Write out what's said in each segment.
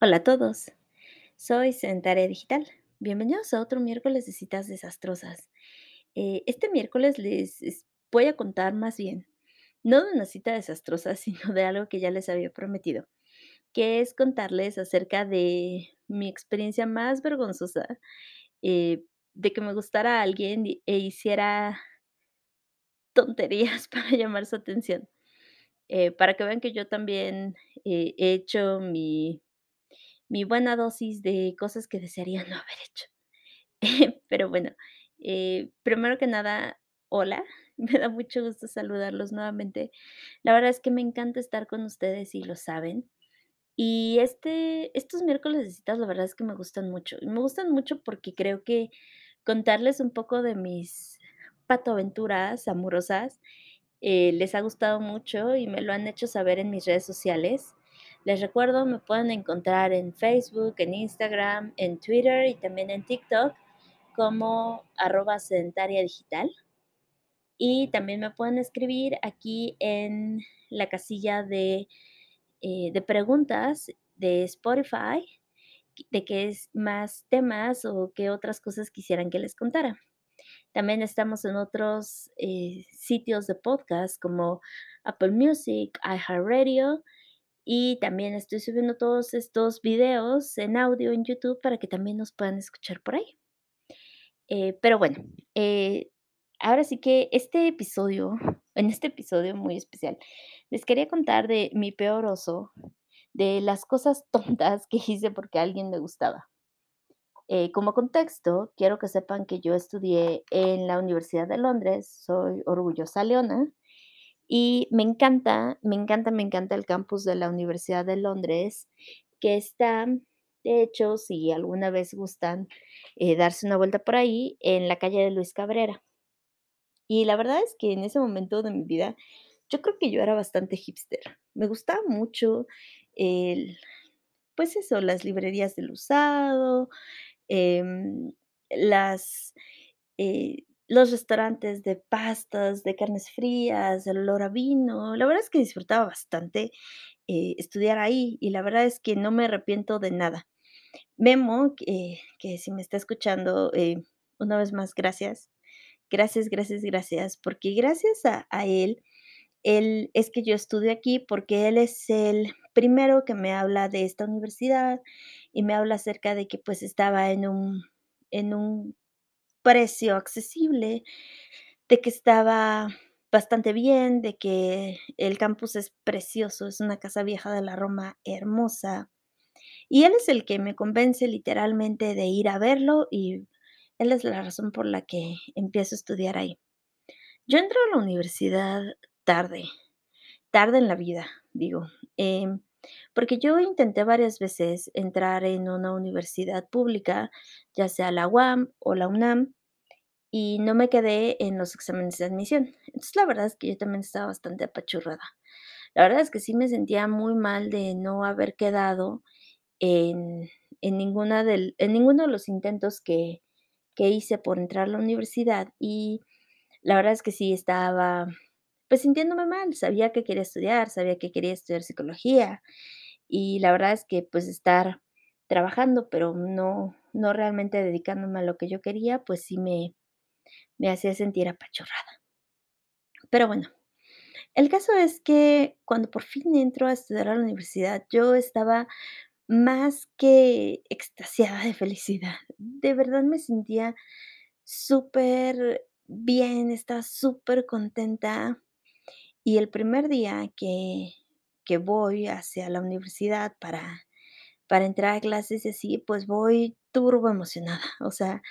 Hola a todos, soy Sedentaria Digital. Bienvenidos a otro miércoles de citas desastrosas. Eh, este miércoles les es- voy a contar más bien, no de una cita desastrosa, sino de algo que ya les había prometido, que es contarles acerca de mi experiencia más vergonzosa, eh, de que me gustara a alguien e hiciera tonterías para llamar su atención. Eh, para que vean que yo también he hecho mi, mi buena dosis de cosas que desearía no haber hecho. Pero bueno, eh, primero que nada, hola, me da mucho gusto saludarlos nuevamente. La verdad es que me encanta estar con ustedes y lo saben. Y este, estos miércoles de citas, la verdad es que me gustan mucho. Y me gustan mucho porque creo que contarles un poco de mis patoaventuras amorosas eh, les ha gustado mucho y me lo han hecho saber en mis redes sociales. Les recuerdo, me pueden encontrar en Facebook, en Instagram, en Twitter y también en TikTok como arroba sedentaria digital. Y también me pueden escribir aquí en la casilla de, eh, de preguntas de Spotify de qué es más temas o qué otras cosas quisieran que les contara. También estamos en otros eh, sitios de podcast como Apple Music, iHeartRadio y también estoy subiendo todos estos videos en audio en YouTube para que también nos puedan escuchar por ahí. Eh, pero bueno, eh, ahora sí que este episodio, en este episodio muy especial, les quería contar de mi peor oso, de las cosas tontas que hice porque a alguien me gustaba. Eh, como contexto, quiero que sepan que yo estudié en la Universidad de Londres, soy orgullosa leona y me encanta, me encanta, me encanta el campus de la Universidad de Londres, que está, de hecho, si alguna vez gustan eh, darse una vuelta por ahí, en la calle de Luis Cabrera. Y la verdad es que en ese momento de mi vida, yo creo que yo era bastante hipster. Me gustaba mucho el, pues eso, las librerías del usado, em, las, eh, los restaurantes de pastas, de carnes frías, el olor a vino. La verdad es que disfrutaba bastante eh, estudiar ahí y la verdad es que no me arrepiento de nada. Memo, que, que si me está escuchando, eh, una vez más, gracias. Gracias, gracias, gracias, porque gracias a, a él, él es que yo estudio aquí, porque él es el primero que me habla de esta universidad y me habla acerca de que pues estaba en un, en un precio accesible, de que estaba bastante bien, de que el campus es precioso, es una casa vieja de la Roma hermosa. Y él es el que me convence literalmente de ir a verlo y él es la razón por la que empiezo a estudiar ahí. Yo entro a la universidad tarde, tarde en la vida, digo, em, porque yo intenté varias veces entrar en una universidad pública, ya sea la UAM o la UNAM, y no me quedé en los exámenes de admisión. Entonces, la verdad es que yo también estaba bastante apachurrada. La verdad es que sí me sentía muy mal de no haber quedado en en ninguna del en ninguno de los intentos que que hice por entrar a la universidad, y la verdad es que sí estaba, pues, sintiéndome mal. Sabía que quería estudiar, sabía que quería estudiar psicología, y la verdad es que, pues, estar trabajando, pero no no realmente dedicándome a lo que yo quería, pues sí me me hacía sentir apachurrada. Pero bueno, el caso es que cuando por fin entro a estudiar a la universidad, yo estaba más que extasiada de felicidad. De verdad me sentía súper bien, estaba súper contenta. Y el primer día que que voy hacia la universidad para para entrar a clases y así, pues voy turbo emocionada, o sea,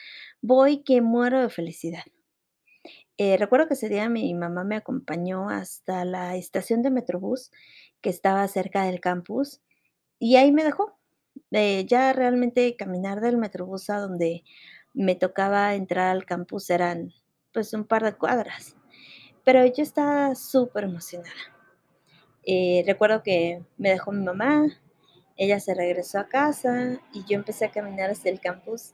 voy que muero de felicidad. Eh, recuerdo que ese día mi mamá me acompañó hasta la estación de Metrobús, que estaba cerca del campus, y ahí me dejó. Eh, ya realmente caminar del Metrobús a donde me tocaba entrar al campus eran, pues, un par de cuadras, pero yo estaba súper emocionada. Eh, recuerdo que me dejó mi mamá, ella se regresó a casa y yo empecé a caminar hacia el campus,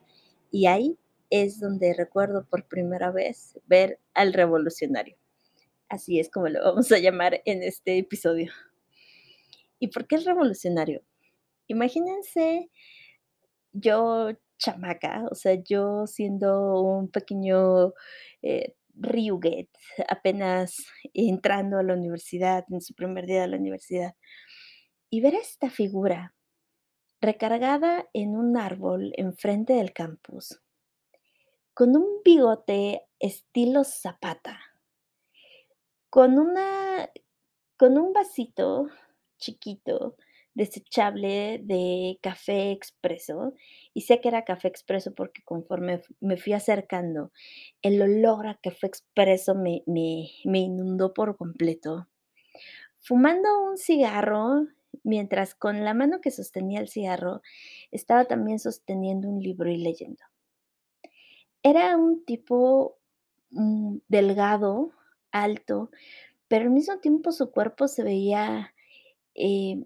y ahí es donde recuerdo por primera vez ver al revolucionario. Así es como lo vamos a llamar en este episodio. ¿Y por qué el revolucionario? imagínense yo chamaca, o sea, yo siendo un pequeño, eh, riuget, apenas entrando a la universidad, en su primer día de la universidad, y ver esta figura recargada en un árbol enfrente del campus, con un bigote estilo Zapata, con una con un vasito chiquito, desechable de café expreso, y sé que era café expreso porque conforme me fui acercando, el olor a café expreso me me me inundó por completo. Fumando un cigarro, mientras con la mano que sostenía el cigarro, estaba también sosteniendo un libro y leyendo. Era un tipo, mm, delgado, alto, pero al mismo tiempo su cuerpo se veía, eh,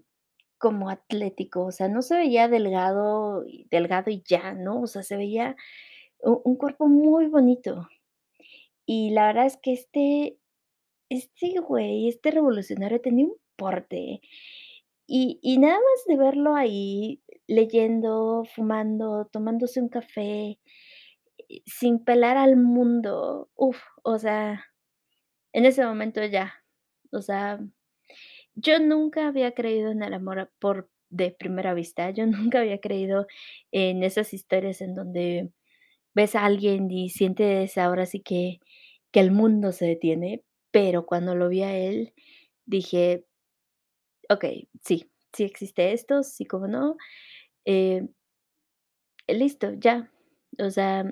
como atlético, o sea, no se veía delgado delgado y ya, ¿no? O sea, se veía u un cuerpo muy bonito. Y la verdad es que este este güey, este revolucionario tenía un porte, y y nada más de verlo ahí leyendo, fumando, tomándose un café, sin pelar al mundo, uf, o sea, en ese momento ya, o sea, yo nunca había creído en el amor por de primera vista, yo nunca había creído en esas historias en donde ves a alguien y sientes ahora sí que que el mundo se detiene, pero cuando lo vi a él, dije: "Okey, sí, sí existe esto, sí, cómo no", eh listo, ya. O sea,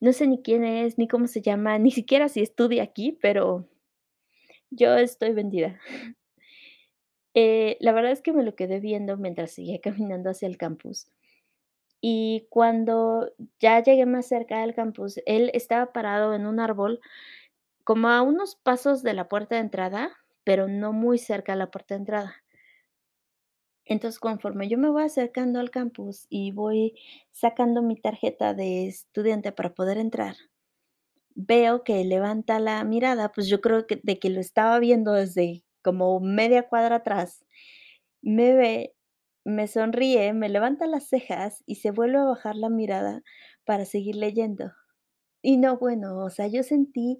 no sé ni quién es, ni cómo se llama, ni siquiera si estudia aquí, pero yo estoy vendida. Eh, la verdad es que me lo quedé viendo mientras seguía caminando hacia el campus. Y cuando ya llegué más cerca del campus, él estaba parado en un árbol, como a unos pasos de la puerta de entrada, pero no muy cerca de la puerta de entrada. Entonces, conforme yo me voy acercando al campus y voy sacando mi tarjeta de estudiante para poder entrar, veo que levanta la mirada, pues, yo creo que de que lo estaba viendo desde como media cuadra atrás, me ve, me sonríe, me levanta las cejas y se vuelve a bajar la mirada para seguir leyendo. Y no, bueno, o sea, yo sentí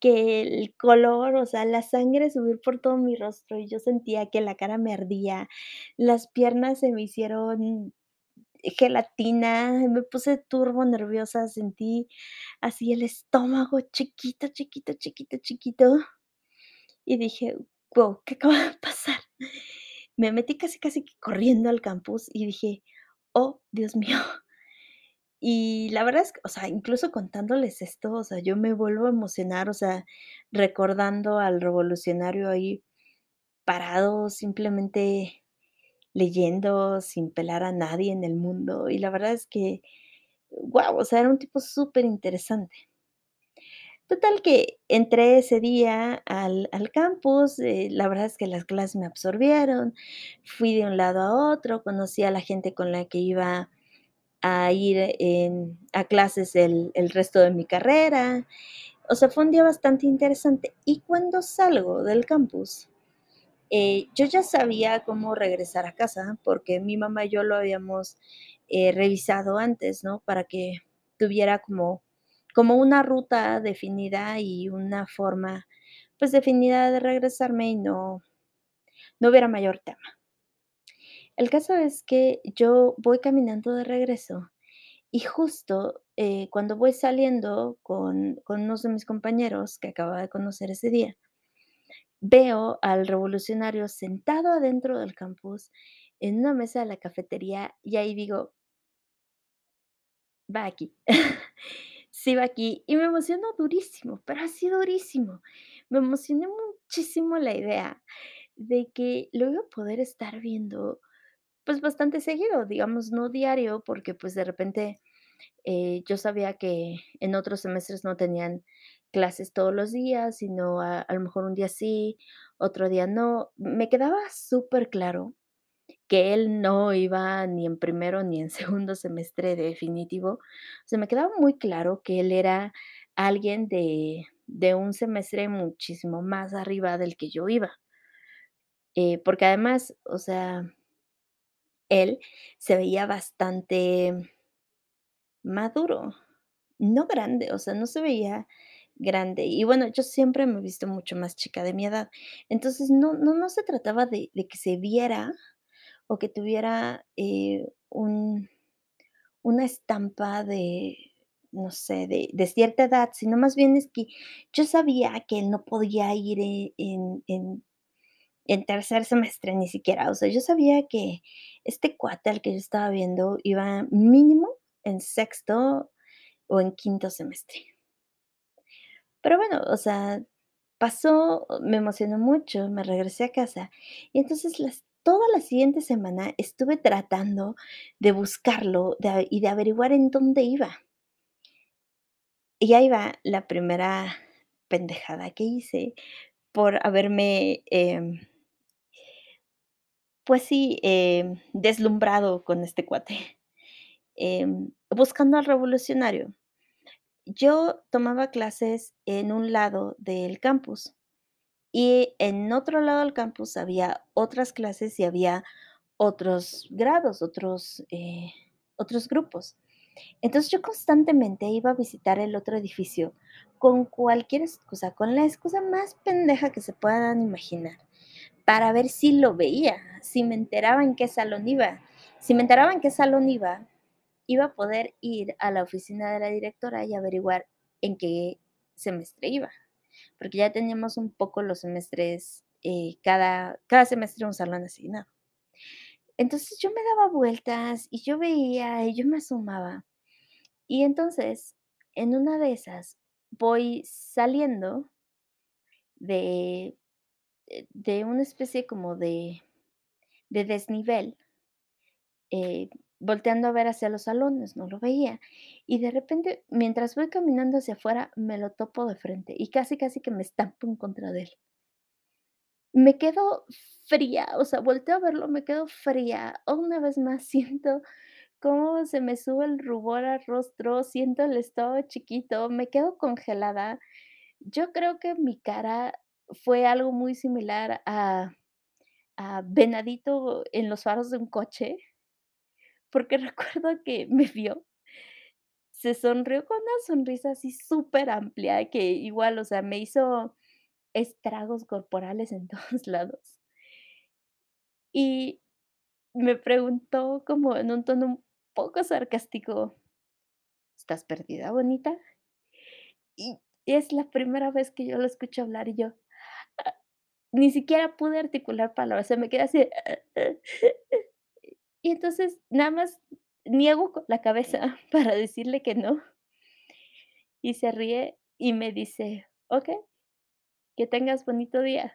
que el color, o sea, la sangre subir por todo mi rostro, y yo sentía que la cara me ardía, las piernas se me hicieron gelatina, me puse turbo nerviosa, sentí así el estómago chiquito, chiquito, chiquito, chiquito, y dije: "Guau, ¿qué acaba de pasar?". Me metí casi, casi corriendo al campus y dije: "Oh, Dios mío". Y la verdad es que, o sea, incluso contándoles esto, o sea, yo me vuelvo a emocionar, o sea, recordando al revolucionario ahí parado, simplemente leyendo, sin pelar a nadie en el mundo, y la verdad es que, guau, o sea, era un tipo superinteresante. Total que entré ese día al al campus, eh, la verdad es que las clases me absorbieron, fui de un lado a otro, conocí a la gente con la que iba a ir en a clases el el resto de mi carrera, o sea, fue un día bastante interesante. Y cuando salgo del campus, eh, yo ya sabía cómo regresar a casa, porque mi mamá y yo lo habíamos, eh, revisado antes, ¿no? Para que tuviera como como una ruta definida y una forma, pues, definida de regresarme y no no hubiera mayor tema. El caso es que yo voy caminando de regreso y justo, eh, cuando voy saliendo con con unos de mis compañeros que acababa de conocer ese día, veo al revolucionario sentado adentro del campus en una mesa de la cafetería, y ahí digo va aquí. Sí, va aquí, y me emocionó durísimo, pero así durísimo. Me emocionó muchísimo la idea de que lo iba a poder estar viendo, pues, bastante seguido, digamos, no diario, porque, pues, de repente, eh, yo sabía que en otros semestres no tenían clases todos los días, sino a lo mejor un día sí, otro día no. Me quedaba superclaro que él no iba ni en primero ni en segundo semestre definitivo. O sea, me quedaba muy claro que él era alguien de de un semestre muchísimo más arriba del que yo iba. Eh, porque además, o sea Él se veía bastante maduro, no grande, o sea, no se veía grande. Y bueno, yo siempre me he visto mucho más chica de mi edad. Entonces, no no no se trataba de que se viera o que tuviera, eh, un una estampa de, no sé, de cierta edad, sino más bien es que yo sabía que él no podía ir e en en en tercer semestre ni siquiera. O sea, yo sabía que este cuate que yo estaba viendo iba mínimo en sexto o en quinto semestre. Pero bueno, o sea, pasó, me emocionó mucho, me regresé a casa y entonces las toda la siguiente semana estuve tratando de buscarlo, y de averiguar en dónde iba. Y ahí va la primera pendejada que hice por haberme, em pues sí, em, deslumbrado con este cuate, em, buscando al revolucionario. Yo tomaba clases en un lado del campus y en otro lado del campus había otras clases y había otros grados, otros, eh, otros grupos. Entonces, yo constantemente iba a visitar el otro edificio con cualquier excusa, con la excusa más pendeja que se puedan imaginar, para ver si lo veía, si me enteraba en qué salón iba. Si me enteraba en qué salón iba, iba a poder ir a la oficina de la directora y averiguar en qué semestre iba, porque ya teníamos un poco los semestres, eh, cada cada semestre un salón asignado. Entonces, yo me daba vueltas y yo veía y yo me asomaba. Y entonces, en una de esas, voy saliendo de, eh, de una especie como de de desnivel eh, volteando a ver hacia los salones, no lo veía. Y de repente, mientras voy caminando hacia afuera, me lo topo de frente y casi, casi que me estampo en contra de él. Me quedo fría, o sea, volteo a verlo, me quedo fría. Una vez más siento cómo se me sube el rubor al rostro, siento el estómago chiquito, me quedo congelada. Yo creo que mi cara fue algo muy similar a a venadito en los faros de un coche porque recuerdo que me vio se sonrió con una sonrisa así superamplia, que igual, o sea, me hizo estragos corporales en todos lados. Y me preguntó como en un tono un poco sarcástico: "¿Estás perdida, bonita?". Y es la primera vez que yo lo escucho hablar y yo, ah, ni siquiera pude articular palabras, o sea, me quedé así de y entonces nada más niego la cabeza para decirle que no. Y se ríe y me dice: "Okey, que tengas bonito día".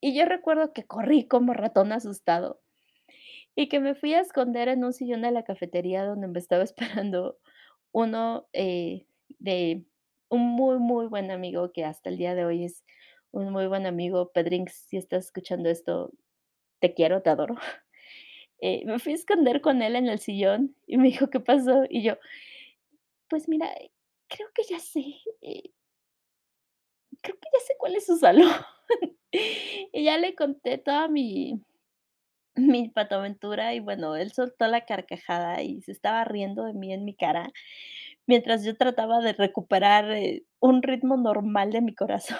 Y yo recuerdo que corrí como ratón asustado y que me fui a esconder en un sillón de la cafetería donde me estaba esperando uno, eh, de un muy, muy buen amigo que hasta el día de hoy es un muy buen amigo. Pedrinks, si estás escuchando esto, te quiero, te adoro. Eh, me fui a esconder con él en el sillón y me dijo: "¿Qué pasó?". Y yo: "Pues mira, creo que ya sé, eh" "creo que ya sé cuál es su salón". Y ya le conté toda mi mi patoaventura y bueno, él soltó la carcajada y se estaba riendo de mí en mi cara, mientras yo trataba de recuperar, eh, un ritmo normal de mi corazón.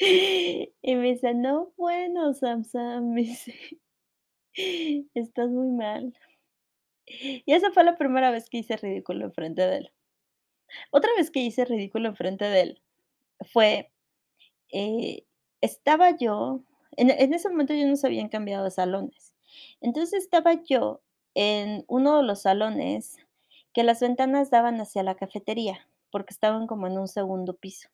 Y me dice: "No, bueno, Sam Sam", me dice, "estás muy mal". Y esa fue la primera vez que hice ridículo enfrente de él. Otra vez que hice ridículo enfrente de él fue, eh, estaba yo en en ese momento ya nos habían cambiado de salones. Entonces, estaba yo en uno de los salones que las ventanas daban hacia la cafetería, porque estaban como en un segundo piso.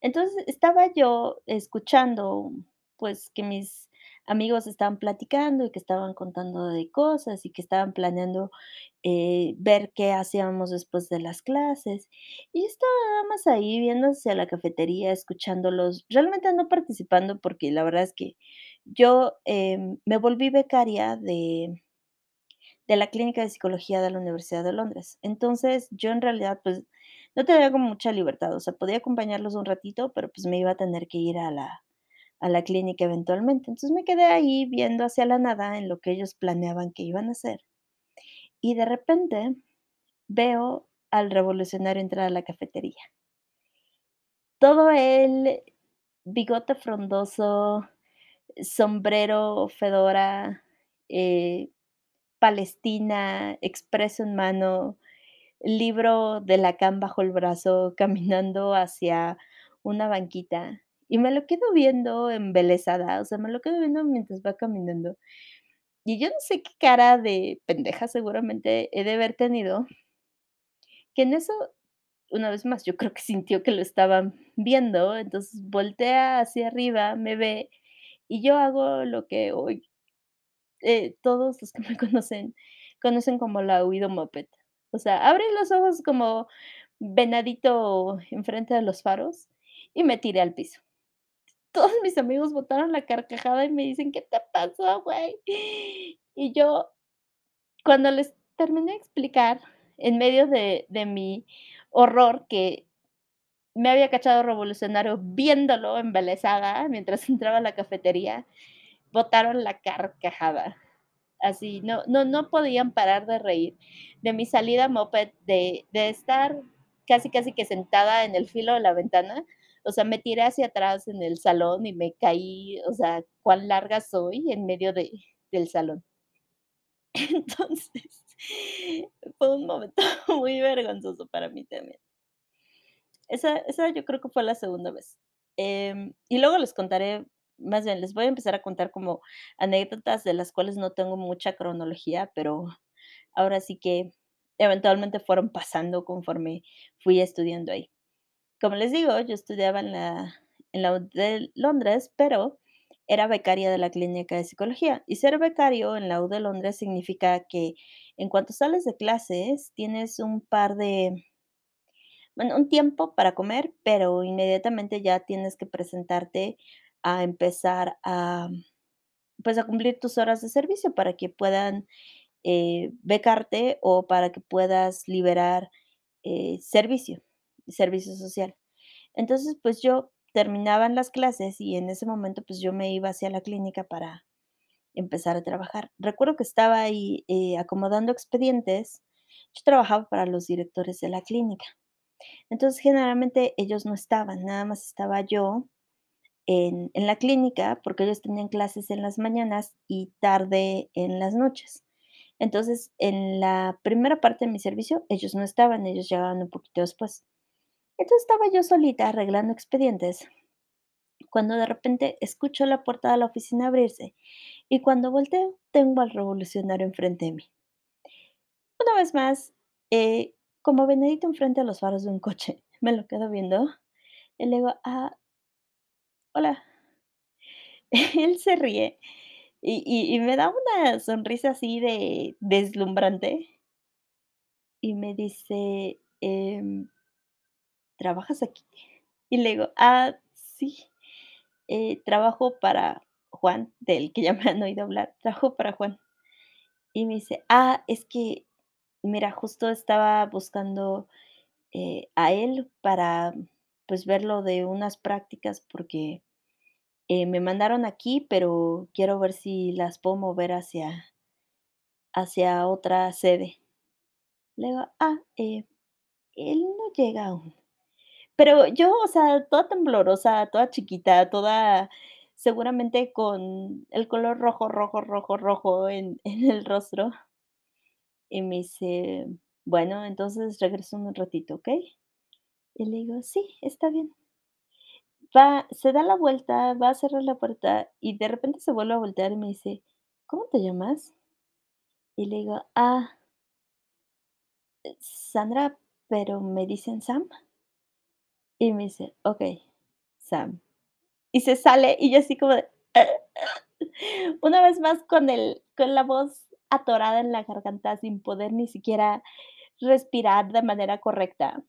Entonces, estaba yo escuchando, pues, que mis amigos estaban platicando y que estaban contando de cosas y que estaban planeando, eh, ver qué hacíamos después de las clases. Y estaba nada más ahí viendo hacia la cafetería, escuchándolos, realmente no participando, porque la verdad es que yo, em, me volví becaria de de la Clínica de Psicología de la Universidad de Londres. Entonces, yo en realidad, pues, no tenía como mucha libertad, o sea, podía acompañarlos un ratito, pero, pues, me iba a tener que ir a la a la clínica eventualmente. Entonces, me quedé ahí viendo hacia la nada en lo que ellos planeaban que iban a hacer. Y de repente veo al revolucionario entrar a la cafetería. Todo el bigote frondoso, sombrero, fedora, eh, Palestina, expreso en mano, libro de Lacan bajo el brazo, caminando hacia una banquita. Y me lo quedo viendo embelesada, o sea, me lo quedo viendo mientras va caminando. Y yo no sé qué cara de pendeja seguramente he de haber tenido que en eso, una vez más, yo creo que sintió que lo estaban viendo, entonces voltea hacia arriba, me ve, y yo hago lo que hoy, eh, todos los que me conocen, conocen como la huido moped. O sea, abre los ojos como venadito enfrente de los faros y me tiré al piso. Todos mis amigos botaron la carcajada y me dicen: "¿Qué te pasó, güey?". Y yo, cuando les terminé de explicar, en medio de de mi horror, que me había cachado revolucionario viéndolo embelesada mientras entraba a la cafetería, botaron la carcajada. Así, no no no podían parar de reír. De mi salida moped, de de estar casi, casi que sentada en el filo de la ventana, o sea, me tiré hacia atrás en el salón y me caí, o sea, cuán larga soy en medio de del salón. Entonces, fue un momento muy vergonzoso para mí también. Esa esa yo creo que fue la segunda vez. Em, y luego les contaré, más bien, les voy a empezar a contar como anécdotas de las cuales no tengo mucha cronología, pero ahora sí que eventualmente fueron pasando conforme fui estudiando ahí. Como les digo, yo estudiaba en la en la de Londres, pero era becaria de la clínica de psicología. Y ser becario en la U de Londres significa que en cuanto sales de clases, tienes un par de bueno, un tiempo para comer, pero inmediatamente ya tienes que presentarte a empezar a, pues, a cumplir tus horas de servicio para que puedan, eh, becarte o para que puedas liberar, eh, servicio, servicio social. Entonces, pues, yo terminaban las clases y en ese momento, pues, yo me iba hacia la clínica para empezar a trabajar. Recuerdo que estaba ahí, eh, acomodando expedientes. Yo trabajaba para los directores de la clínica. Entonces, generalmente ellos no estaban, nada más estaba yo en la clínica, porque ellos tenían clases en las mañanas y tarde en las noches. Entonces, en la primera parte de mi servicio, ellos no estaban, ellos llegaban un poquito después. Entonces, estaba yo solita arreglando expedientes, cuando de repente escucho la puerta de la oficina abrirse, y cuando volteo, tengo al revolucionario enfrente de mí. Una vez más, eh, como venadito enfrente a los faros de un coche, me lo quedo viendo, y le digo: "Ah" "hola". Él se ríe, y y me da una sonrisa así de deslumbrante y me dice, em "¿Trabajas aquí?". Y le digo: "Ah, sí, eh, trabajo para Juan", del que ya me han oído hablar, "trabajo para Juan". Y me dice: "Ah, es que, mira, justo estaba buscando, eh, a él para, pues, ver lo de unas prácticas, porque, eh, me mandaron aquí, pero quiero ver si las puedo mover hacia hacia otra sede". Le digo: "Ah, eh, él no llega aún". Pero yo, o sea, toda temblorosa, toda chiquita, toda seguramente con el color rojo, rojo, rojo, rojo en en el rostro. Y me dice: "Bueno, entonces regreso un ratito, ¿okey?". Y le digo: "Sí, está bien". Va, se da la vuelta, va a cerrar la puerta y de repente se vuelve a voltear y me dice: "¿Cómo te llamas?". Y le digo: "Ah" "eh, Sandra, pero me dicen Sam". Y me dice: "Okey, Sam". Y se sale, y yo así como de una vez más con el con la voz atorada en la garganta, sin poder ni siquiera respirar de manera correcta.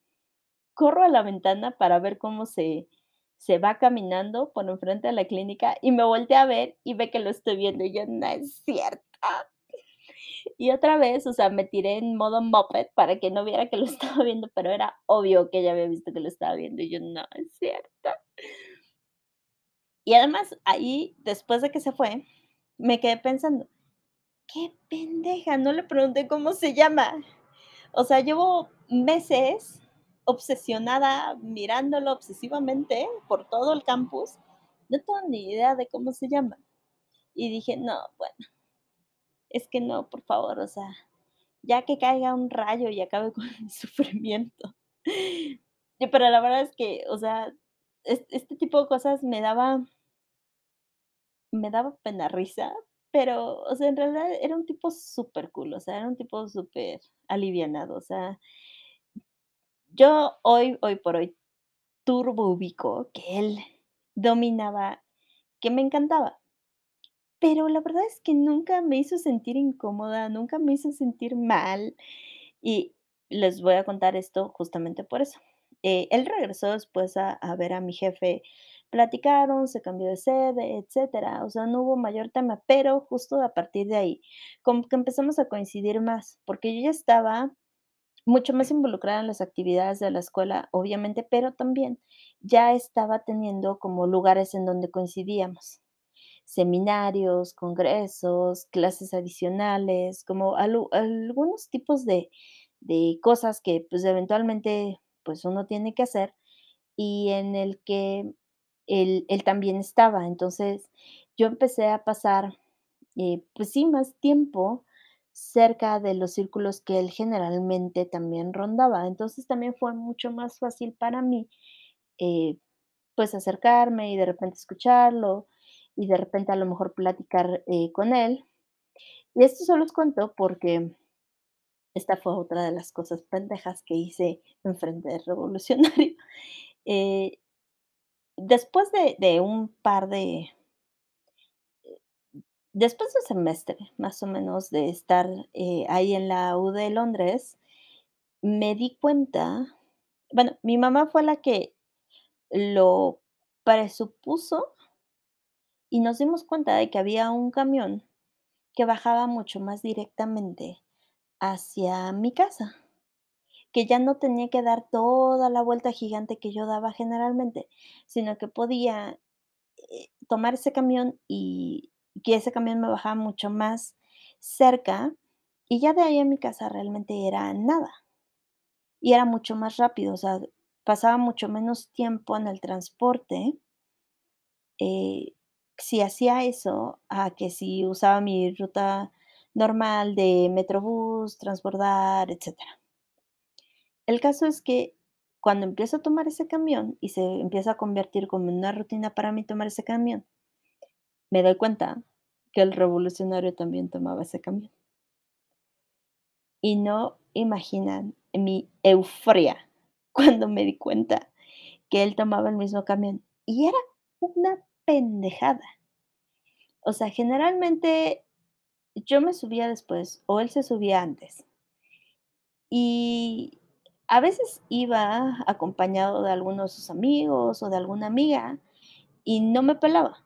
Corro a la ventana para ver cómo se se va caminando por enfrente de la clínica, y me voltea a ver y ve que lo estoy viendo, y yo: "No es cierto". Y otra vez, o sea, me tiré en modo moped para que no viera que lo estaba viendo, pero era obvio que ella había visto que lo estaba viendo, y yo: "No es cierto". Y además, ahí, después de que se fue, me quedé pensando: "Qué pendeja, no le pregunté cómo se llama". O sea, llevo meses obsesionada, mirándolo obsesivamente por todo el campus, no tengo ni idea de cómo se llama. Y dije: "No, bueno, es que no, por favor, o sea, ya que caiga un rayo y acabe con mi sufrimiento". Pero la verdad es que, o sea, es este tipo de cosas me daba me daba pena risa, pero, o sea, en realidad era un tipo súper cool, o sea, era un tipo súper alivianado, o sea yo hoy hoy por hoy turbo ubico que él dominaba, que me encantaba. Pero la verdad es que nunca me hizo sentir incómoda, nunca me hizo sentir mal, y les voy a contar esto justamente por eso. Eh, él regresó después a a ver a mi jefe, platicaron, se cambió de sede, etcétera, o sea, no hubo mayor tema, pero justo a partir de ahí, como que empezamos a coincidir más, porque yo ya estaba mucho más involucrada en las actividades de la escuela, obviamente, pero también ya estaba teniendo como lugares en donde coincidíamos, seminarios, congresos, clases adicionales, como algu algunos tipos de de cosas que, pues, eventualmente, pues, uno tiene que hacer, y en el que él él también estaba. Entonces, yo empecé a pasar, eh, pues sí, más tiempo cerca de los círculos que él generalmente también rondaba. Entonces, también fue mucho más fácil para mí, eh, pues, acercarme y de repente escucharlo, y de repente a lo mejor platicar, eh, con él. Y esto se los cuento porque esta fue otra de las cosas pendejas que hice enfrente del revolucionario. Eh, después de de un par de después de un semestre, más o menos, de estar, eh, ahí en la U de Londres, me di cuenta bueno, mi mamá fue la que lo presupuso y nos dimos cuenta de que había un camión que bajaba mucho más directamente hacia mi casa, que ya no tenía que dar toda la vuelta gigante que yo daba generalmente, sino que podía, eh, tomar ese camión y que ese camión me bajaba mucho más cerca, y ya de ahí a mi casa realmente era nada. Y era mucho más rápido, o sea, pasaba mucho menos tiempo en el transporte eh, si hacía eso, a que si usaba mi ruta normal de Metrobús, transbordar, etcétera. El caso es que cuando empiezo a tomar ese camión y se empieza a convertir como en una rutina para mí tomar ese camión me doy cuenta que el revolucionario también tomaba ese camión. Y no imaginan mi euforia cuando me di cuenta que él tomaba el mismo camión, y era una pendejada. O sea, generalmente yo me subía después, o él se subía antes. Y a veces iba acompañado de alguno de sus amigos o de alguna amiga, y no me pelaba.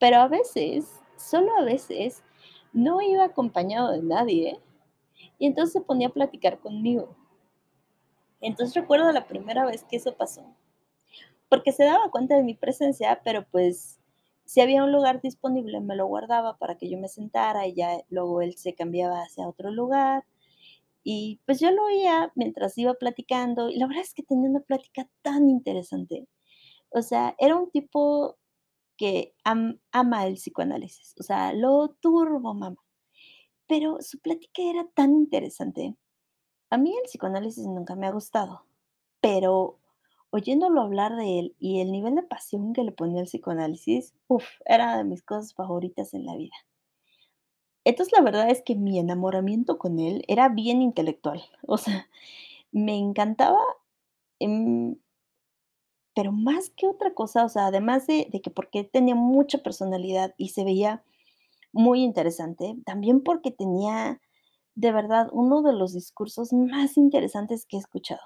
Pero a veces, solo a veces, no iba acompañado de nadie, y entonces se ponía a platicar conmigo. Entonces, recuerdo la primera vez que eso pasó, porque se daba cuenta de mi presencia, pero, pues, si había un lugar disponible, me lo guardaba para que yo me sentara, y ya luego él se cambiaba hacia otro lugar. Y, pues, yo lo oía mientras iba platicando, y la verdad es que tenía una plática tan interesante. O sea, era un tipo que am ama el psicoanálisis, o sea, lo turbomama, pero su plática era tan interesante. A mí el psicoanálisis nunca me ha gustado, pero oyéndolo hablar de él y el nivel de pasión que le ponía al psicoanálisis, uf, era de mis cosas favoritas en la vida. Entonces, la verdad es que mi enamoramiento con él era bien intelectual, o sea, me encantaba, em pero más que otra cosa, o sea, además de que porque tenía mucha personalidad y se veía muy interesante, también porque tenía, de verdad, uno de los discursos más interesantes que he escuchado.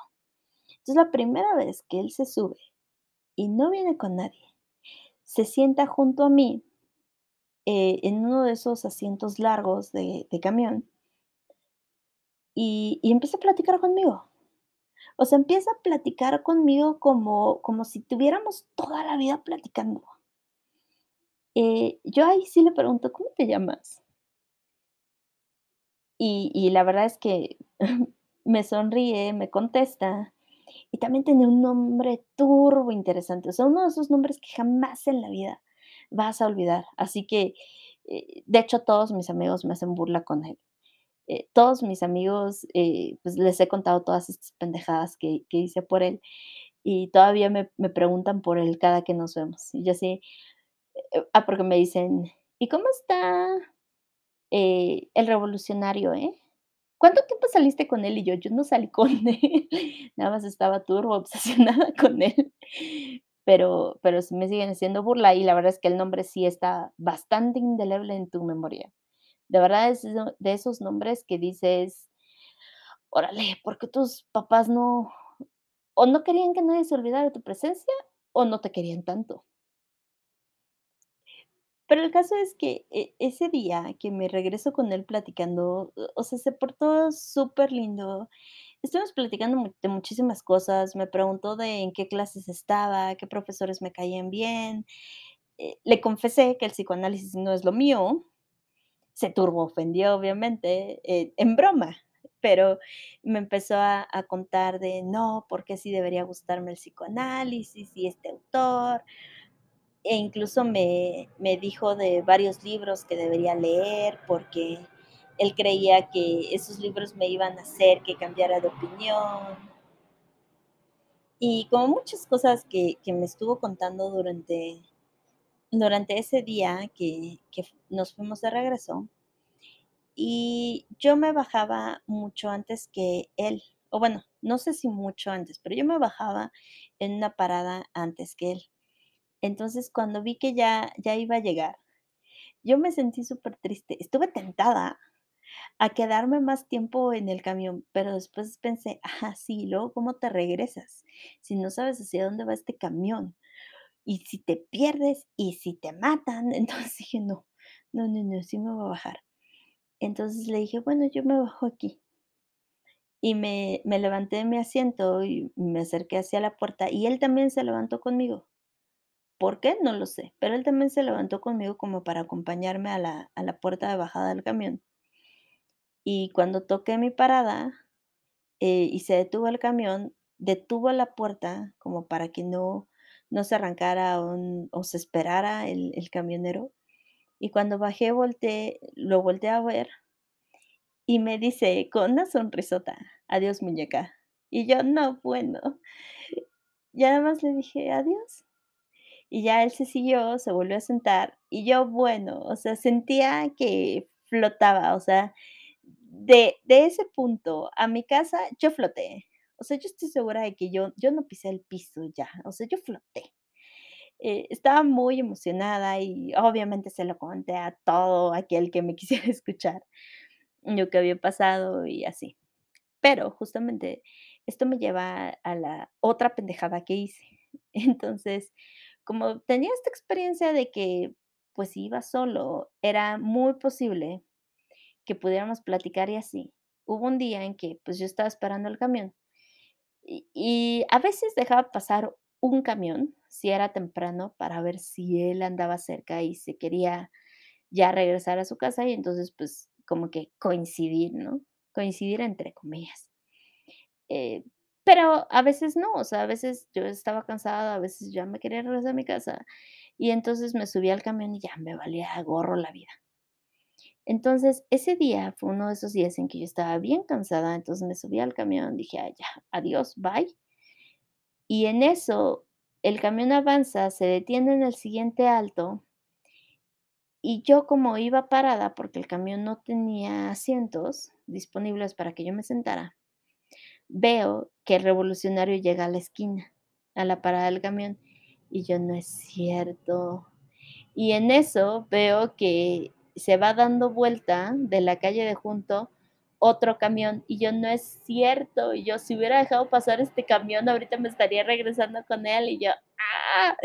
Entonces, la primera vez que él se sube y no viene con nadie, se sienta junto a mí eh, en uno de esos asientos largos de camión y empieza a platicar conmigo. O sea, empieza a platicar conmigo como, como si tuviéramos toda la vida platicando. Eh, yo ahí sí le pregunto, ¿cómo te llamas? Y, y la verdad es que me sonríe, me contesta. Y también tenía un nombre turbo interesante, o sea, uno de esos nombres que jamás en la vida vas a olvidar. Así que, eh, de hecho, todos mis amigos me hacen burla con él. Eh, todos mis amigos, eh, pues, les he contado todas estas pendejadas que hice por él, y todavía me me preguntan por él cada que nos vemos. Y yo así, eh, ah, porque me dicen: "¿Y cómo está, eh, el revolucionario, eh? ¿Cuánto tiempo saliste con él?". Y yo: "Yo no salí con él, nada más estaba turboobsesionada con él". Pero pero me siguen haciendo burla, y la verdad es que el nombre sí está bastante indeleble en tu memoria. De verdad es de esos nombres que dices: "Órale, ¿por qué tus papás no o no querían que nadie se olvidara de tu presencia, o no te querían tanto?". Pero el caso es que, e ese día que me regreso con él platicando, o sea, se portó superlindo. Estuvimos platicando de muchísimas cosas, me preguntó de en qué clases estaba, qué profesores me caían bien. Eh, le confesé que el psicoanálisis no es lo mío. Se turboofendió, obviamente, eh, en broma, pero me empezó a a contar de: "No, porque sí debería gustarme el psicoanálisis y este autor". E incluso me me dijo de varios libros que debería leer, porque él creía que esos libros me iban a hacer que cambiara de opinión. Y como muchas cosas que que me estuvo contando durante durante ese día que que nos fuimos de regreso y yo me bajaba mucho antes que él, o bueno, no sé si mucho antes, pero yo me bajaba en una parada antes que él. Entonces, cuando vi que ya ya iba a llegar, yo me sentí supertriste. Estuve tentada a quedarme más tiempo en el camión, pero después pensé: "Ajá, sí, ¿y luego cómo te regresas? Si no sabes hacia dónde va este camión, ¿y si te pierdes? ¿Y si te matan?". Entonces dije: "No, no, no, no, sí me voy a bajar". Entonces le dije: "Bueno, yo me bajo aquí". Y me me levanté de mi asiento y me acerqué hacia la puerta, y él también se levantó conmigo. ¿Por qué? No lo sé, pero él también se levantó conmigo como para acompañarme a la a la puerta de bajada del camión. Y cuando toqué mi parada, eh, y se detuvo el camión, detuvo la puerta como para que no no se arrancara o n o se esperara el camionero. Y cuando bajé, volteé lo volteé a ver y me dice con una sonrisota: "Adiós, muñeca". Y yo: "No, bueno". Ya nada más le dije: "Adiós". Y ya él se siguió, se volvió a sentar, y yo, bueno, o sea, sentía que flotaba, o sea, de de ese punto a mi casa, yo floté. O sea, yo estoy segura de que yo yo no pisé el piso ya, o sea, yo floté. Eh, estaba muy emocionada y obviamente se lo conté a todo aquel que me quisiera escuchar, lo que había pasado y así. Pero justamente esto me lleva a la otra pendejada que hice. Entonces, como tenía esta experiencia de que, pues, si iba solo, era muy posible que pudiéramos platicar y así. Hubo un día en que, pues, yo estaba esperando el camión, y a veces dejaba pasar un camión, si era temprano, para ver si él andaba cerca y se quería ya regresar a su casa, y entonces, pues, como que coincidir, ¿no? Coincidir entre comillas. Eh, pero a veces no, o sea, a veces yo estaba cansada, a veces ya me quería regresar a mi casa, y entonces me subí al camión y ya me valía gorro la vida. Entonces, ese día fue uno de esos días en que yo estaba bien cansada, entonces me subí al camión, dije: "Ay, ya, adiós, bye". Y en eso, el camión avanza, se detiene en el siguiente alto y yo, como iba parada, porque el camión no tenía asientos disponibles para que yo me sentara, veo que el revolucionario llega a la esquina, a la parada del camión, y yo: "No es cierto". Y en eso veo que se va dando vuelta de la calle de junto otro camión, y yo: "No es cierto". Y yo: "Si hubiera dejado pasar este camión, ahorita me estaría regresando con él", y yo: "¡Ah!".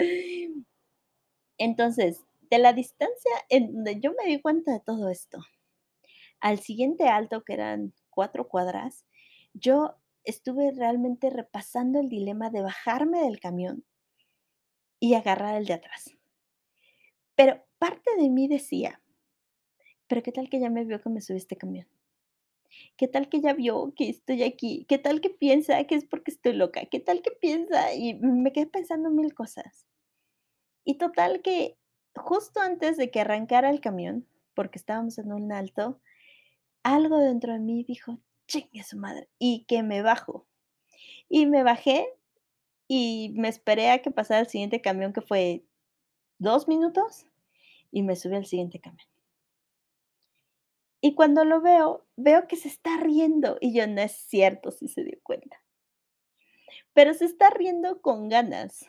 Entonces, de la distancia en donde yo me di cuenta de todo esto, al siguiente alto, que eran 4 cuadras, yo estuve realmente repasando el dilema de bajarme del camión y agarrar el de atrás. Pero parte de mí decía: "Pero, ¿qué tal que ya me vio que me subí este camión? ¿Qué tal que ya vio que estoy aquí? ¿Qué tal que piensa que es porque estoy loca? ¿Qué tal que piensa?". Y me quedé pensando mil cosas. Y total que justo antes de que arrancara el camión, porque estábamos en un alto, algo dentro de mí dijo: "Chingue su madre", y que me bajo. Y me bajé y me esperé a que pasara el siguiente camión, que fue 2 minutos, y me subí al siguiente camión. Y cuando lo veo, veo que se está riendo, y yo: "No es cierto, sí se dio cuenta". Pero se está riendo con ganas.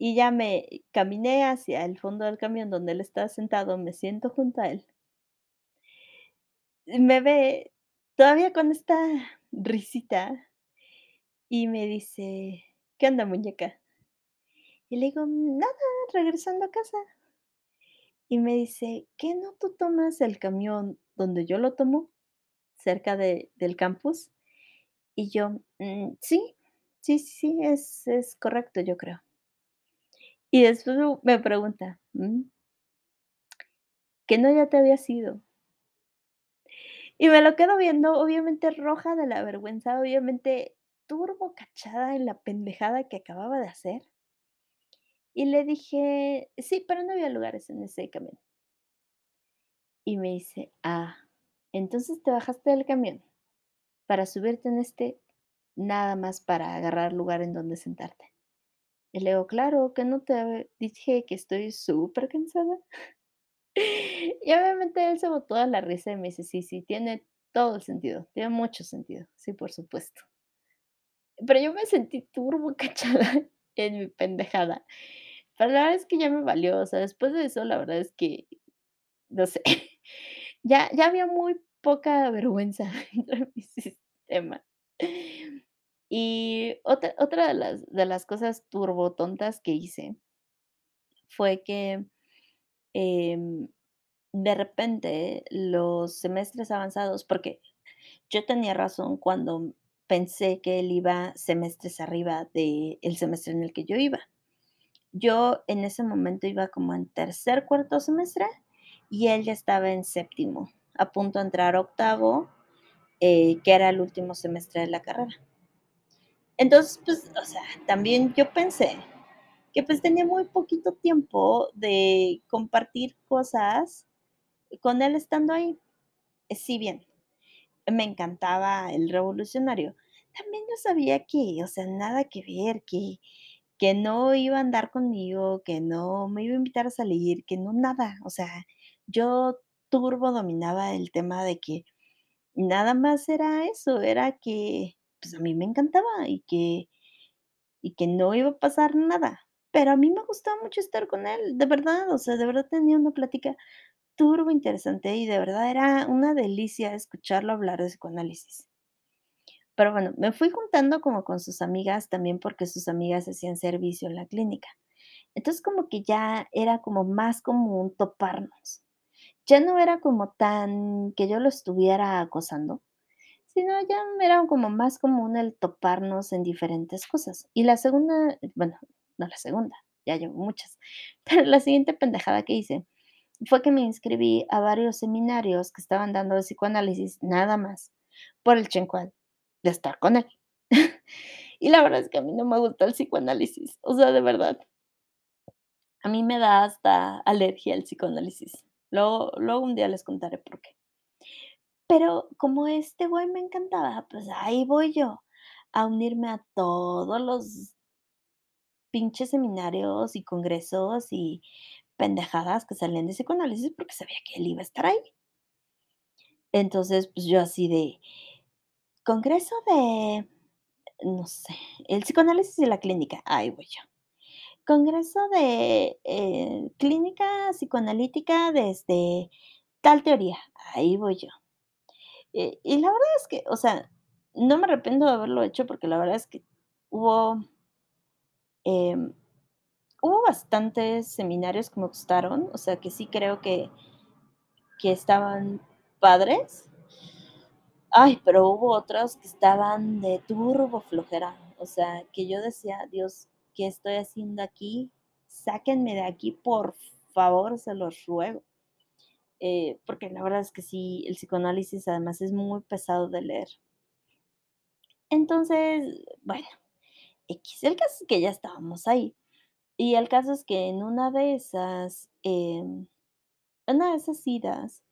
Y ya me caminé hacia el fondo del camión donde él estaba sentado, me siento junto a él. Me ve todavía con esta risita y me dice: "¿Qué onda, muñeca?". Y le digo: "Nada, regresando a casa". Y me dice: "¿Qué no tú tomas el camión donde yo lo tomo, cerca de del campus?". Y yo: "Mm, sí, sí, sí, es es correcto, yo creo". Y después me pregunta: "Mm". "¿Que no ya te habías ido?". Y me lo quedo viendo, obviamente roja de la vergüenza, obviamente turbo cachada en la pendejada que acababa de hacer. Y le dije: "Sí, pero no había lugares en ese camión". Y me dice: "Ah, entonces te bajaste del camión para subirte en este, nada más para agarrar lugar en donde sentarte". Y le digo: "Claro, ¿qué no te dije que estoy supercansada?". Y obviamente él se botó de la risa y me dice: "Sí, sí, tiene todo el sentido, tiene mucho sentido, sí, por supuesto". Pero yo me sentí turbo cachada en mi pendejada. Pero la verdad es que ya me valió, o sea, después de eso, la verdad es que, no sé, ya ya había muy poca vergüenza de mi sistema. Y otra otra de las de las cosas turbotontas que hice fue que, em, de repente, los semestres avanzados porque yo tenía razón cuando pensé que él iba semestres arriba del semestre en el que yo iba. Yo en ese momento iba como en tercer, cuarto semestre, y él ya estaba en séptimo, a punto de entrar octavo, eh, que era el último semestre de la carrera. Entonces, pues, o sea, también yo pensé que, pues, tenía muy poquito tiempo de compartir cosas con él estando ahí. Si bien me encantaba El Revolucionario, también yo sabía que, o sea, nada que ver, que que no iba a andar conmigo, que no me iba a invitar a salir, que no nada. O sea, yo turbo dominaba el tema de que nada más era eso, era que, pues, a mí me encantaba y que y que no iba a pasar nada. Pero a mí me gustaba mucho estar con él, de verdad, o sea, de verdad tenía una plática turbo interesante y de verdad era una delicia escucharlo hablar de psicoanálisis. Pero bueno, me fui juntando como con sus amigas también porque sus amigas hacían servicio en la clínica. Entonces, como que ya era como más común toparnos. Ya no era como tan que yo lo estuviera acosando, sino ya era como más común el toparnos en diferentes cosas. Y la segunda, bueno, no la segunda, ya llevo muchas, pero la siguiente pendejada que hice fue que me inscribí a varios seminarios que estaban dando de psicoanálisis, nada más, por el chencual de estar con él. Y la verdad es que a mí no me gusta el psicoanálisis, o sea, de verdad. A mí me da hasta alergia el psicoanálisis. Luego luego un día les contaré por qué. Pero como este güey me encantaba, pues ahí voy yo a unirme a todos los pinches seminarios y congresos y pendejadas que salían de psicoanálisis porque sabía que él iba a estar ahí. Entonces, pues yo así de congreso de, no sé, el psicoanálisis y la clínica, ahí voy yo. Congreso de, eh, clínica psicoanalítica desde tal teoría, ahí voy yo. Eh, y la verdad es que, o sea, no me arrepiento de haberlo hecho porque la verdad es que hubo em, hubo bastantes seminarios que me gustaron, o sea, que sí creo que que estaban padres. Ay, pero hubo otros que estaban de turbo flojera, o sea, que yo decía: "Dios, ¿qué estoy haciendo aquí? Sáquenme de aquí, por favor, se los ruego. Eh, porque la verdad es que sí, el psicoanálisis además es muy pesado de leer. Entonces, bueno, X, el caso es que ya estábamos ahí. Y el caso es que en una de esas, em, una de esas idas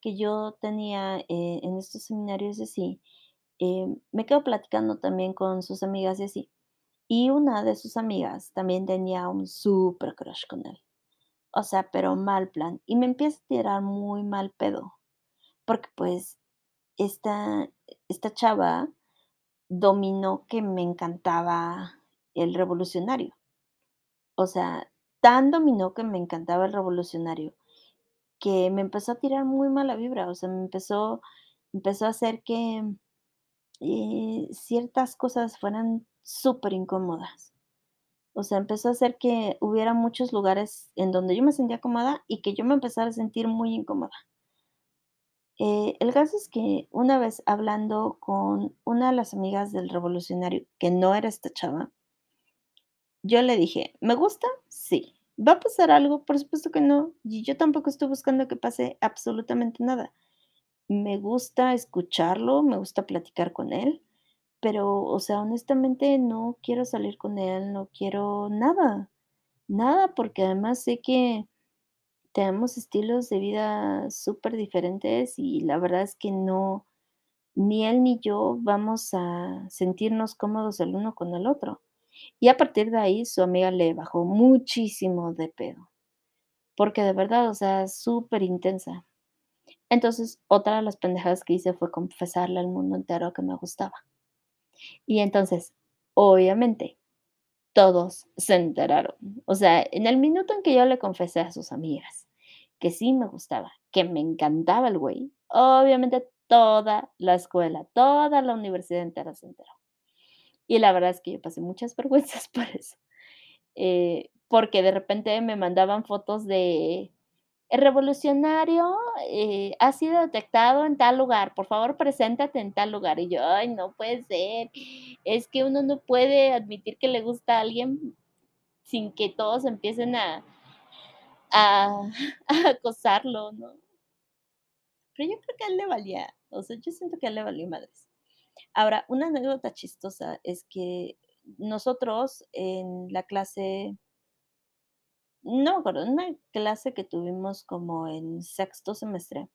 que yo tenía eh, en estos seminarios así, em, me quedo platicando también con sus amigas y así. Y una de sus amigas también tenía un súper crush con él. O sea, pero mal plan. Y me empieza a tirar muy mal pedo. Porque pues esta, esta chava dominó que me encantaba el revolucionario. O sea, tan dominó que me encantaba el revolucionario que me empezó a tirar muy mala vibra. O sea, me empezó, empezó a hacer que eh, ciertas cosas fueran súper incómodas. O sea, empezó a hacer que hubiera muchos lugares en donde yo me sentía cómoda y que yo me empezara a sentir muy incómoda. Eh, el caso es que una vez hablando con una de las amigas del revolucionario, que no era esta chava, yo le dije, ¿me gusta? Sí. ¿Va a pasar algo? Por supuesto que no. Y yo tampoco estoy buscando que pase absolutamente nada. Me gusta escucharlo, me gusta platicar con él, pero, o sea, honestamente no quiero salir con él, no quiero nada, nada, porque además sé que tenemos estilos de vida súper diferentes y la verdad es que no, ni él ni yo vamos a sentirnos cómodos el uno con el otro. Y a partir de ahí su amiga le bajó muchísimo de pedo, porque de verdad, o sea, súper intensa. Entonces, otra de las pendejadas que hice fue confesarle al mundo entero que me gustaba. Y entonces, obviamente, todos se enteraron. O sea, en el minuto en que yo le confesé a sus amigas que sí me gustaba, que me encantaba el güey, obviamente toda la escuela, toda la universidad entera se enteró. Y la verdad es que yo pasé muchas vergüenzas por eso. Eh, porque de repente me mandaban fotos de el revolucionario eh, ha sido detectado en tal lugar, por favor preséntate en tal lugar. Y yo, ay, no puede ser, es que uno no puede admitir que le gusta a alguien sin que todos empiecen a, a, acosarlo, ¿no? Pero yo creo que a él le valía, o sea, yo siento que a él le valía madres. Ahora, una anécdota chistosa es que nosotros en la clase no me acuerdo, en una clase que tuvimos como en sexto semestre,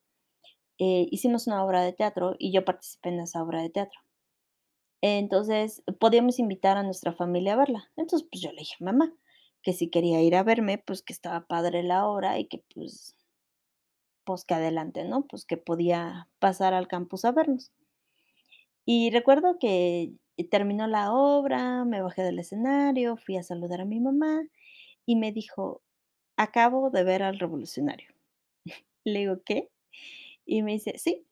eh, hicimos una obra de teatro y yo participé en esa obra de teatro. Entonces, podíamos invitar a nuestra familia a verla. Entonces, pues yo le dije a mamá que si quería ir a verme, pues que estaba padre la obra y que pues, pues que adelante, ¿no? Pues que podía pasar al campus a vernos. Y recuerdo que terminó la obra, me bajé del escenario, fui a saludar a mi mamá y me dijo, acabo de ver al revolucionario. Le digo, ¿qué? Y me dice, sí.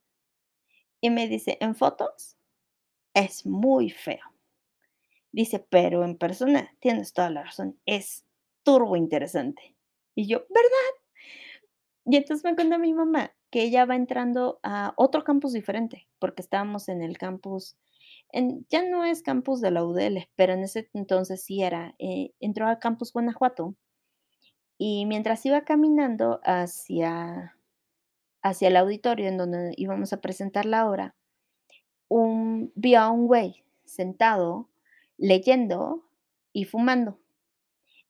Y me dice, en fotos es muy feo. Dice, pero en persona tienes toda la razón, es turbo interesante. Y yo, ¿verdad? Y entonces me cuenta mi mamá que ella va entrando a otro campus diferente, porque estábamos en el campus, en, ya no es campus de la UDL, pero en ese entonces sí era, eh, entró al campus Guanajuato y mientras iba caminando hacia, hacia el auditorio en donde íbamos a presentar la obra, un, vi a un güey sentado, leyendo y fumando.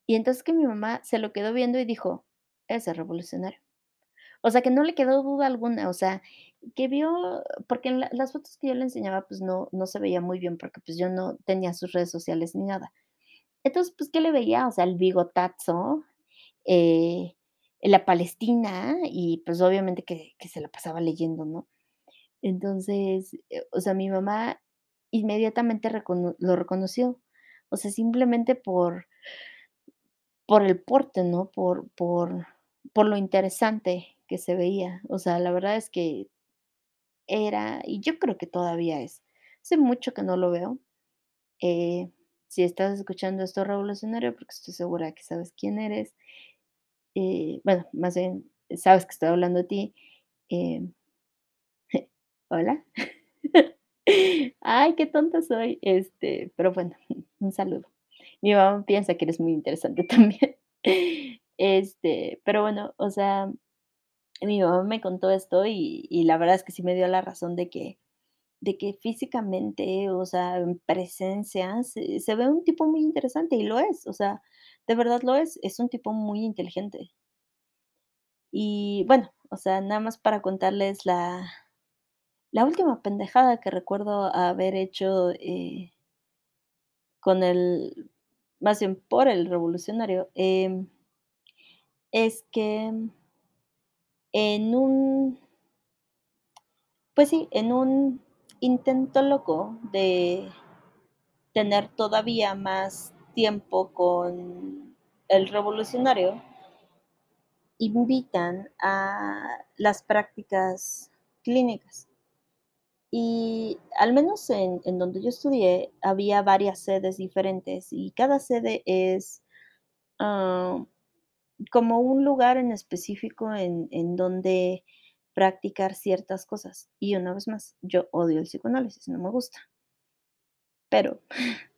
Y entonces que mi mamá se lo quedó viendo y dijo, ese revolucionario. O sea, que no le quedó duda alguna, o sea, que vio, porque en las fotos que yo le enseñaba, pues no, no se veía muy bien, porque pues yo no tenía sus redes sociales ni nada. Entonces, pues, ¿qué le veía? O sea, el bigotazo, eh, la Palestina y pues obviamente que, se la pasaba leyendo, ¿no? Entonces, eh, o sea, mi mamá inmediatamente lo reconoció, o sea, simplemente por, por el porte, ¿no? Por, por, por lo interesante que se veía. O sea, la verdad es que era, y yo creo que todavía es. Hace mucho que no lo veo. Eh, si estás escuchando esto revolucionario, porque estoy segura que sabes quién eres, eh, bueno, más bien, sabes que estoy hablando de ti. Em, hola. Ay, qué tonta soy. Este, pero bueno, un saludo. Mi mamá piensa que eres muy interesante también. Este, pero bueno, o sea, mi mamá me contó esto y la verdad es que sí me dio la razón de que de que físicamente, o sea, en presencia, se se ve un tipo muy interesante y lo es, o sea, de verdad lo es, es un tipo muy inteligente. Y bueno, o sea, nada más para contarles la la última pendejada que recuerdo haber hecho, eh con el más bien por el revolucionario, em es que en un pues sí, en un intento loco de tener todavía más tiempo con el revolucionario invitan a las prácticas clínicas. Y al menos en en donde yo estudié, había varias sedes diferentes, y cada sede es, am, como un lugar en específico en en donde practicar ciertas cosas. Y una vez más, yo odio el psicoanálisis, no me gusta. Pero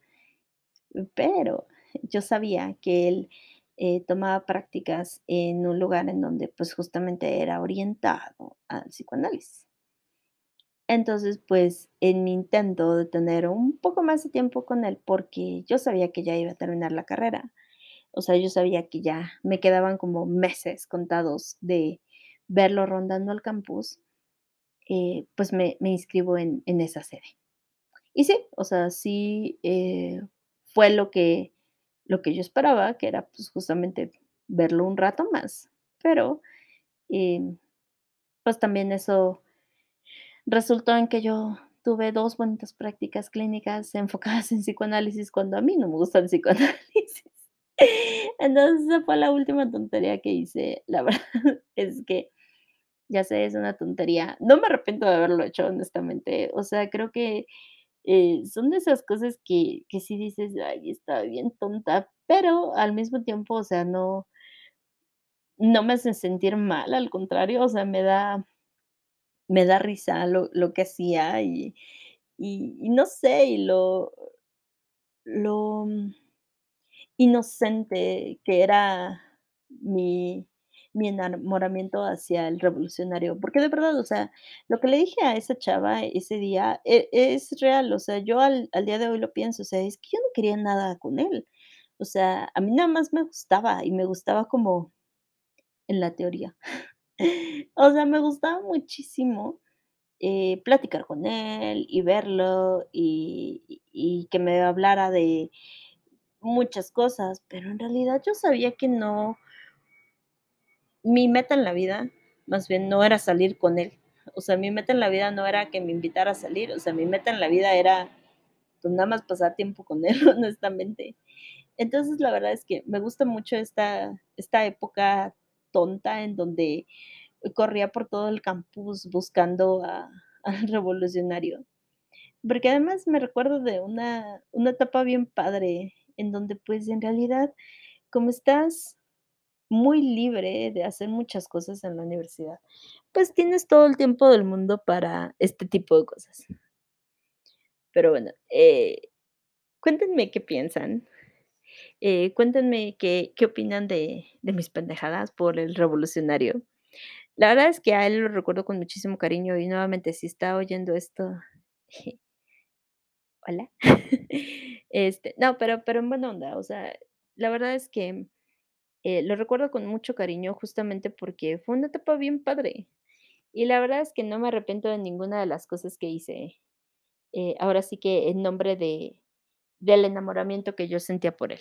pero yo sabía que él, eh, tomaba prácticas en un lugar en donde, pues, justamente era orientado al psicoanálisis. Entonces, pues, en mi intento de tener un poco más de tiempo con él, porque yo sabía que ya iba a terminar la carrera, o sea, yo sabía que ya me quedaban como meses contados de verlo rondando el campus, eh, pues, me inscribo en esa sede. Y sí, o sea, sí, eh, fue lo que lo que yo esperaba, que era, pues, justamente verlo un rato más, pero, em, pues, también eso resultó en que yo tuve 2 bonitas prácticas clínicas enfocadas en psicoanálisis, cuando a mí no me gusta el psicoanálisis. Entonces, esa fue la última tontería que hice. La verdad es que, ya sé, es una tontería. No me arrepiento de haberlo hecho, honestamente. O sea, creo que, eh, son de esas cosas que que sí dices: "Ay, estaba bien tonta", pero al mismo tiempo, o sea, no no me hace sentir mal, al contrario, o sea, me da me da risa lo lo que hacía y y y no sé, y lo lo inocente que era mi mi enamoramiento hacia el revolucionario. Porque de verdad, o sea, lo que le dije a esa chava ese día e es real, o sea, yo al al día de hoy lo pienso, o sea, es que yo no quería nada con él. O sea, a mí nada más me gustaba, y me gustaba como en la teoría. O sea, me gustaba muchísimo, eh, platicar con él y verlo, y y y que me hablara de muchas cosas, pero en realidad yo sabía que no mi meta en la vida, más bien, no era salir con él. O sea, mi meta en la vida no era que me invitara a salir, o sea, mi meta en la vida era, pues, nada más pasar tiempo con él, honestamente. Entonces, la verdad es que me gusta mucho esta esta época tonta en donde corría por todo el campus buscando a al revolucionario. Porque además me recuerdo de una una etapa bien padre, en donde, pues, en realidad, como estás muy libre de hacer muchas cosas en la universidad, pues, tienes todo el tiempo del mundo para este tipo de cosas. Pero bueno, eh, cuéntenme qué piensan. Eh, cuéntenme qué qué opinan de de mis pendejadas por el revolucionario. La verdad es que a él lo recuerdo con muchísimo cariño y nuevamente, si está oyendo esto, hola. Este, no, pero pero en buena onda, o sea, la verdad es que, eh, lo recuerdo con mucho cariño, justamente porque fue una etapa bien padre. Y la verdad es que no me arrepiento de ninguna de las cosas que hice, eh, ahora sí que en nombre de del enamoramiento que yo sentía por él.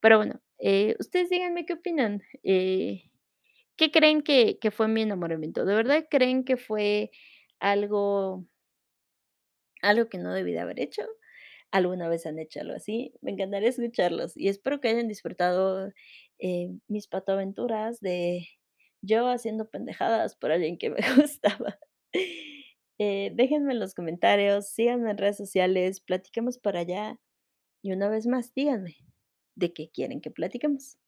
Pero bueno, eh, ustedes díganme qué opinan, ¿qué creen que que fue mi enamoramiento? ¿De verdad creen que fue algo algo que no debí de haber hecho? ¿Alguna vez han hecho algo así? Me encantaría escucharlos y espero que hayan disfrutado, eh, mis patoaventuras de yo haciendo pendejadas por alguien que me gustaba. Eh, déjenme en los comentarios, síganme en redes sociales, platiquemos por allá y una vez más, díganme, ¿de qué quieren que platiquemos?